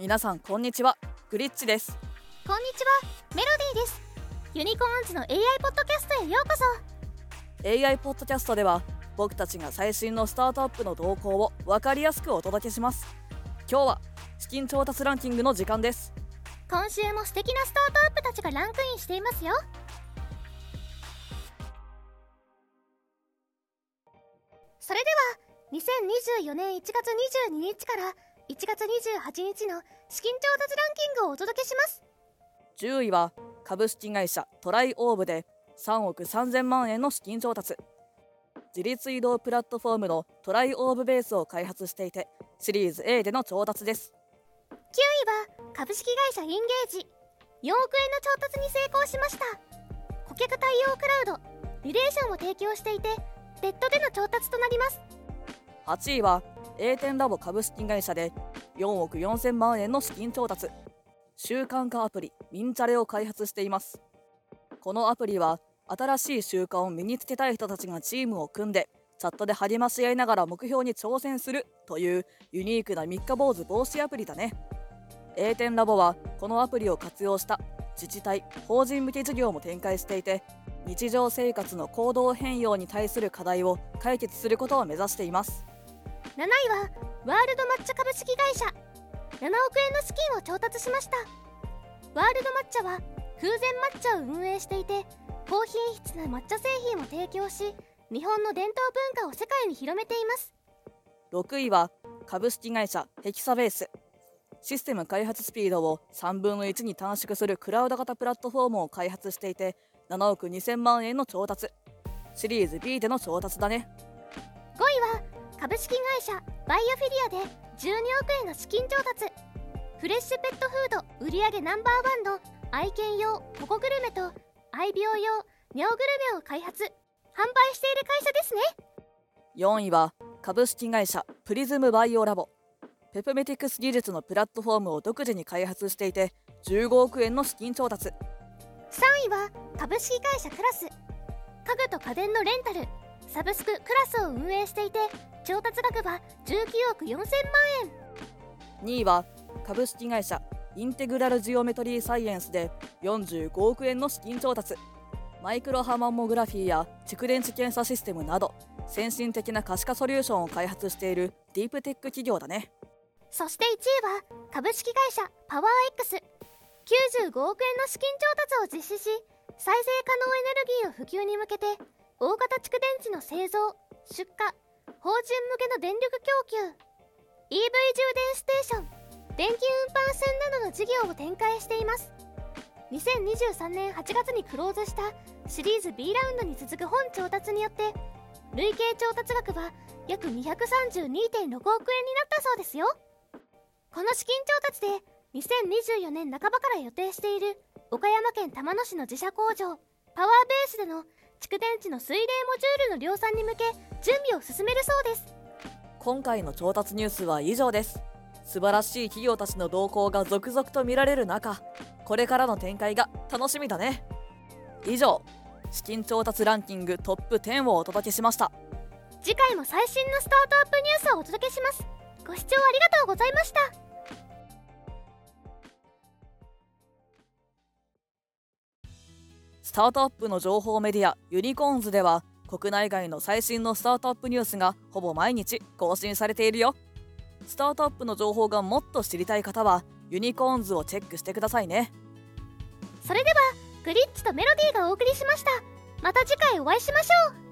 皆さんこんにちは。グリッチです。こんにちは。メロディーです。ユニコーンズの AI ポッドキャストへようこそ。AI ポッドキャストでは僕たちが最新のスタートアップの動向を分かりやすくお届けします。今日は資金調達ランキングの時間です。今週も素敵なスタートアップたちがランクインしていますよ。それでは2024年1月22日から1月28日の資金調達ランキングをお届けします。10位は株式会社トライオーブで3億3000万円の資金調達。自立移動プラットフォームのトライオーブベースを開発していてシリーズ A での調達です。9位は株式会社インゲージ。4億円の調達に成功しました。顧客対応クラウド。リレーションを提供していて別途での調達となります。8位は A 点ラボ株式会社で4億4000万円の資金調達。習慣化アプリミンチャレを開発しています。このアプリは新しい習慣を身につけたい人たちがチームを組んでチャットで励まし合いながら目標に挑戦するというユニークな三日坊主防止アプリだね。A 点ラボはこのアプリを活用した自治体法人向け事業も展開していて日常生活の行動変容に対する課題を解決することを目指しています。7位はワールド抹茶株式会社。7億円の資金を調達しました。ワールド抹茶は風前抹茶を運営していて高品質な抹茶製品を提供し日本の伝統文化を世界に広めています。6位は株式会社ヘキサベース。システム開発スピードを3分の1に短縮するクラウド型プラットフォームを開発していて7億2000万円の調達。シリーズ B での調達だね。株式会社バイオフィリアで12億円の資金調達。フレッシュペットフード売上ナンバーワンの愛犬用ココグルメと愛病用ニャオグルメを開発。販売している会社ですね。4位は株式会社プリズムバイオラボ。ペプメティクス技術のプラットフォームを独自に開発していて15億円の資金調達。3位は株式会社クラス。家具と家電のレンタルサブスククラスを運営していて調達額は19億4000万円。2位は株式会社インテグラルジオメトリーサイエンスで45億円の資金調達。マイクロハマンモグラフィーや蓄電池検査システムなど先進的な可視化ソリューションを開発しているディープテック企業だね。そして1位は株式会社パワー X95 億円の資金調達を実施し再生可能エネルギーを普及に向けて大型蓄電池の製造出荷法人向けの電力供給 EV 充電ステーション電気運搬船などの事業を展開しています。2023年8月にクローズしたシリーズ B ラウンドに続く本調達によって累計調達額は約232.6億円になったそうですよ。この資金調達で2024年半ばから予定している岡山県玉野市の自社工場パワーベースでの蓄電池の水冷モジュールの量産に向け準備を進めるそうです。今回の調達ニュースは以上です。素晴らしい企業たちの動向が続々と見られる中これからの展開が楽しみだね。以上資金調達ランキングトップ10をお届けしました。次回も最新のスタートアップニュースをお届けします。ご視聴ありがとうございましたスタートアップの情報メディアユニコーンズでは国内外の最新のスタートアップニュースがほぼ毎日更新されているよ。スタートアップの情報がもっと知りたい方はユニコーンズをチェックしてくださいね。それではグリッチとメロディーがお送りしました。また次回お会いしましょう。